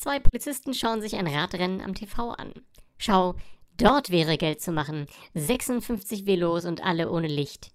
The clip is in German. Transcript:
Zwei Polizisten schauen sich ein Radrennen am TV an. Schau, dort wäre Geld zu machen. 56 Velos und alle ohne Licht.